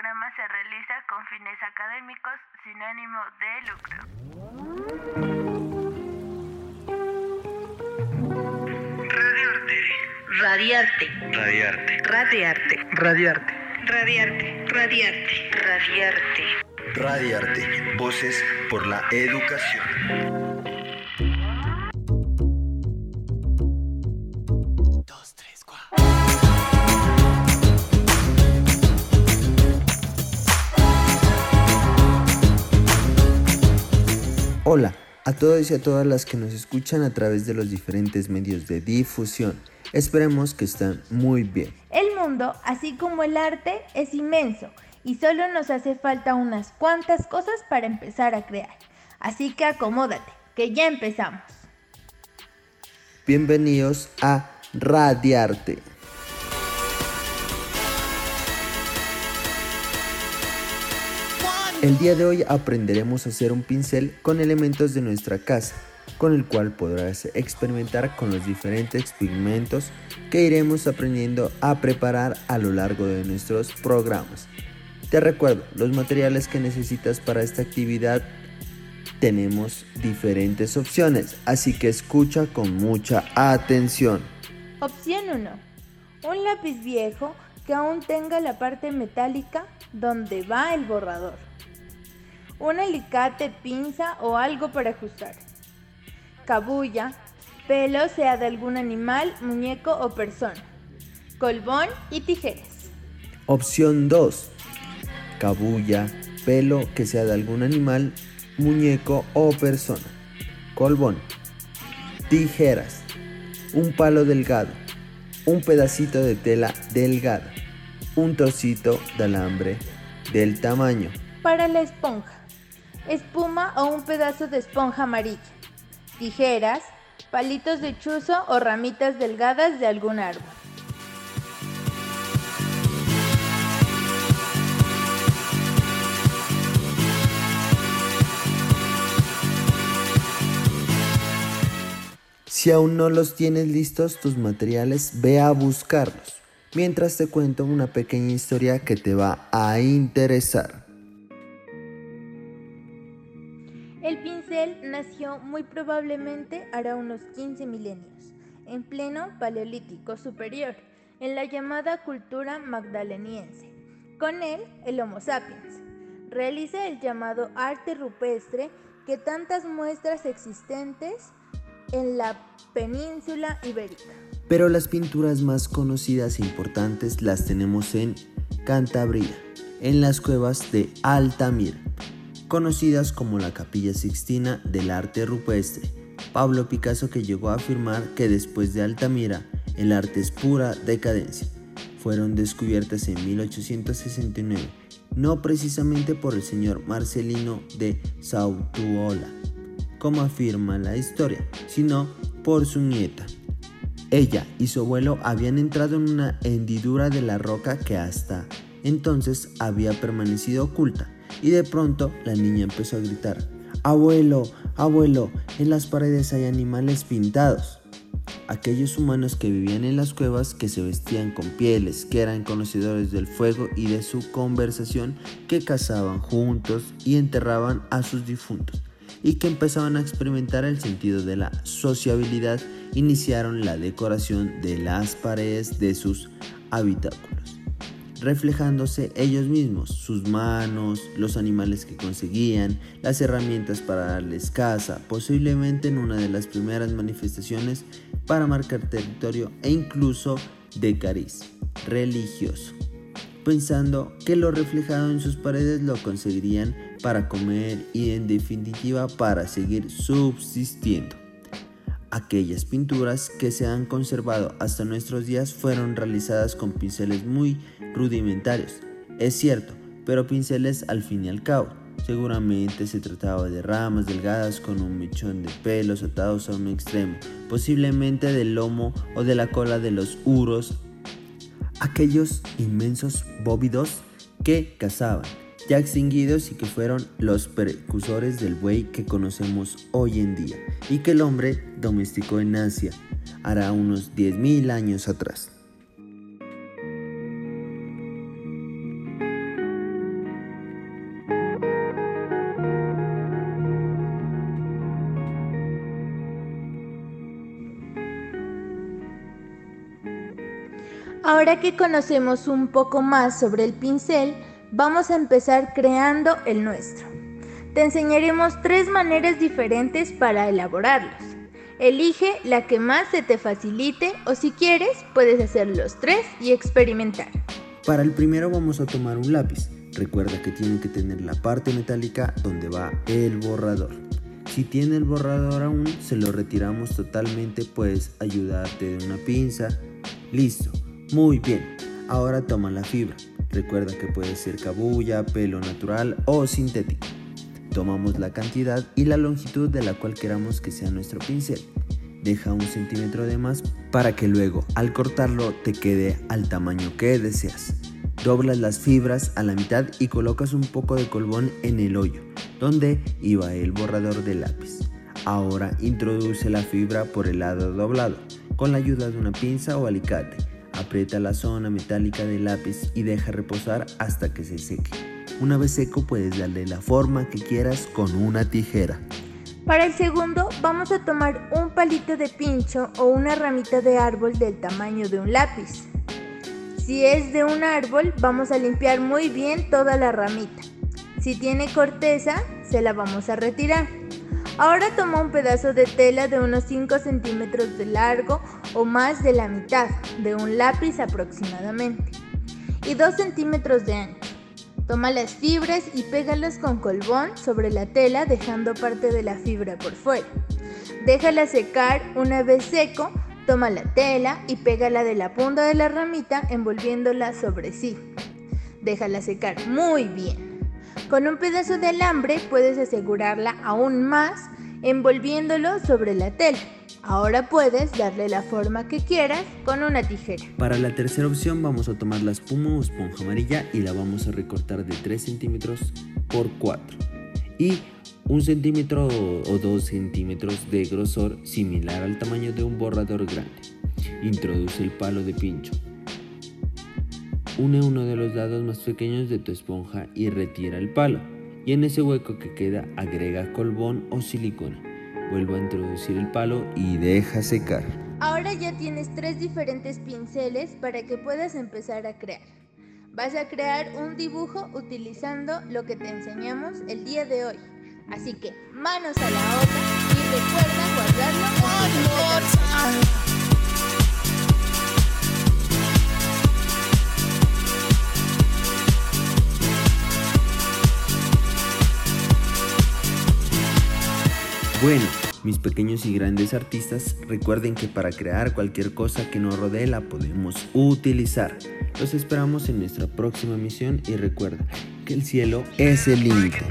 programa se realiza con fines académicos sin ánimo de lucro. Radiarte. Radiarte. Radiarte. Radiarte. Radiarte. Radiarte. Radiarte. Radiarte. Voces por la educación. Hola a todos y a todas las que nos escuchan a través de los diferentes medios de difusión. Esperemos que estén muy bien. El mundo, así como el arte, es inmenso y solo nos hace falta unas cuantas cosas para empezar a crear. Así que acomódate, que ya empezamos. Bienvenidos a Radiarte. El día de hoy aprenderemos a hacer un pincel con elementos de nuestra casa, con el cual podrás experimentar con los diferentes pigmentos que iremos aprendiendo a preparar a lo largo de nuestros programas. Te recuerdo, los materiales que necesitas para esta actividad tenemos diferentes opciones, así que escucha con mucha atención. Opción 1. Un lápiz viejo que aún tenga la parte metálica donde va el borrador. Un alicate, pinza o algo para ajustar. Cabulla, pelo sea de algún animal, muñeco o persona. Colbón y tijeras. Opción 2. Cabulla, pelo que sea de algún animal, muñeco o persona. Colbón. Tijeras. Un palo delgado. Un pedacito de tela delgada. Un trocito de alambre del tamaño. Para la esponja. Espuma o un pedazo de esponja amarilla. Tijeras, palitos de chuzo o ramitas delgadas de algún árbol. Si aún no los tienes listos tus materiales, ve a buscarlos. Mientras te cuento una pequeña historia que te va a interesar. Nació muy probablemente hará unos 15 milenios, en pleno Paleolítico Superior, en la llamada cultura magdaleniense. Con él, el Homo sapiens realiza el llamado arte rupestre que tantas muestras existentes en la península ibérica. Pero las pinturas más conocidas e importantes las tenemos en Cantabria, en las cuevas de Altamira, conocidas como la Capilla Sixtina del arte rupestre. Pablo Picasso que llegó a afirmar que después de Altamira el arte es pura decadencia. Fueron descubiertas en 1869, no precisamente por el señor Marcelino de Sautuola, como afirma la historia, sino por su nieta. Ella y su abuelo habían entrado en una hendidura de la roca que hasta entonces había permanecido oculta y de pronto la niña empezó a gritar, Abuelo, abuelo, en las paredes hay animales pintados. Aquellos humanos que vivían en las cuevas, que se vestían con pieles, que eran conocedores del fuego y de su conversación, que cazaban juntos y enterraban a sus difuntos y que empezaban a experimentar el sentido de la sociabilidad, iniciaron la decoración de las paredes de sus habitáculos, reflejándose ellos mismos, sus manos, los animales que conseguían, las herramientas para darles caza, posiblemente en una de las primeras manifestaciones para marcar territorio e incluso de cariz religioso pensando que lo reflejado en sus paredes lo conseguirían para comer y en definitiva para seguir subsistiendo. Aquellas pinturas que se han conservado hasta nuestros días fueron realizadas con pinceles muy rudimentarios, es cierto, pero pinceles al fin y al cabo. Seguramente se trataba de ramas delgadas con un mechón de pelos atados a un extremo, posiblemente del lomo o de la cola de los uros aquellos inmensos bóvidos que cazaban, ya extinguidos y que fueron los precursores del buey que conocemos hoy en día y que el hombre domesticó en Asia, hará unos 10.000 años atrás. Ahora que conocemos un poco más sobre el pincel, vamos a empezar creando el nuestro. Te enseñaremos tres maneras diferentes para elaborarlos. Elige la que más se te facilite o si quieres puedes hacer los tres y experimentar. Para el primero vamos a tomar un lápiz. Recuerda que tiene que tener la parte metálica donde va el borrador. Si tiene el borrador aún, se lo retiramos totalmente, puedes ayudarte de una pinza. Listo, muy bien. Ahora toma la fibra. Recuerda que puede ser cabulla, pelo natural o sintético. Tomamos la cantidad y la longitud de la cual queramos que sea nuestro pincel. Deja un centímetro de más para que luego al cortarlo te quede al tamaño que deseas. Doblas las fibras a la mitad y colocas un poco de colbón en el hoyo, donde iba el borrador de lápiz. Ahora introduce la fibra por el lado doblado, con la ayuda de una pinza o alicate. Aprieta la zona metálica del lápiz y deja reposar hasta que se seque. Una vez seco puedes darle la forma que quieras con una tijera. Para el segundo vamos a tomar un palito de pincho o una ramita de árbol del tamaño de un lápiz. Si es de un árbol, vamos a limpiar muy bien toda la ramita. Si tiene corteza, se la vamos a retirar. Ahora toma un pedazo de tela de unos 5 centímetros de largo o más de la mitad de un lápiz aproximadamente y 2 centímetros de ancho. Toma las fibras y pégalas con colbón sobre la tela dejando parte de la fibra por fuera. Déjala secar una vez seco, Toma la tela y pégala de la punta de la ramita envolviéndola sobre sí. Déjala secar muy bien. Con un pedazo de alambre puedes asegurarla aún más envolviéndolo sobre la tela. Ahora puedes darle la forma que quieras con una tijera. Para la tercera opción vamos a tomar la espuma o esponja amarilla y la vamos a recortar de 3 centímetros por 4. Y un centímetro o 2 centímetros de grosor similar al tamaño de un borrador grande. Introduce el palo de pincho. Une uno de los lados más pequeños de tu esponja y retira el palo. Y en ese hueco que queda agrega colbón o silicona. Vuelvo a introducir el palo y deja secar. Ahora ya tienes tres diferentes pinceles para que puedas empezar a crear. Vas a crear un dibujo utilizando lo que te enseñamos el día de hoy. Así que manos a la obra y recuerda guardarlo Bueno, mis pequeños y grandes artistas, recuerden que para crear cualquier cosa que nos rodee la podemos utilizar. Los esperamos en nuestra próxima misión y recuerda que el cielo es el límite.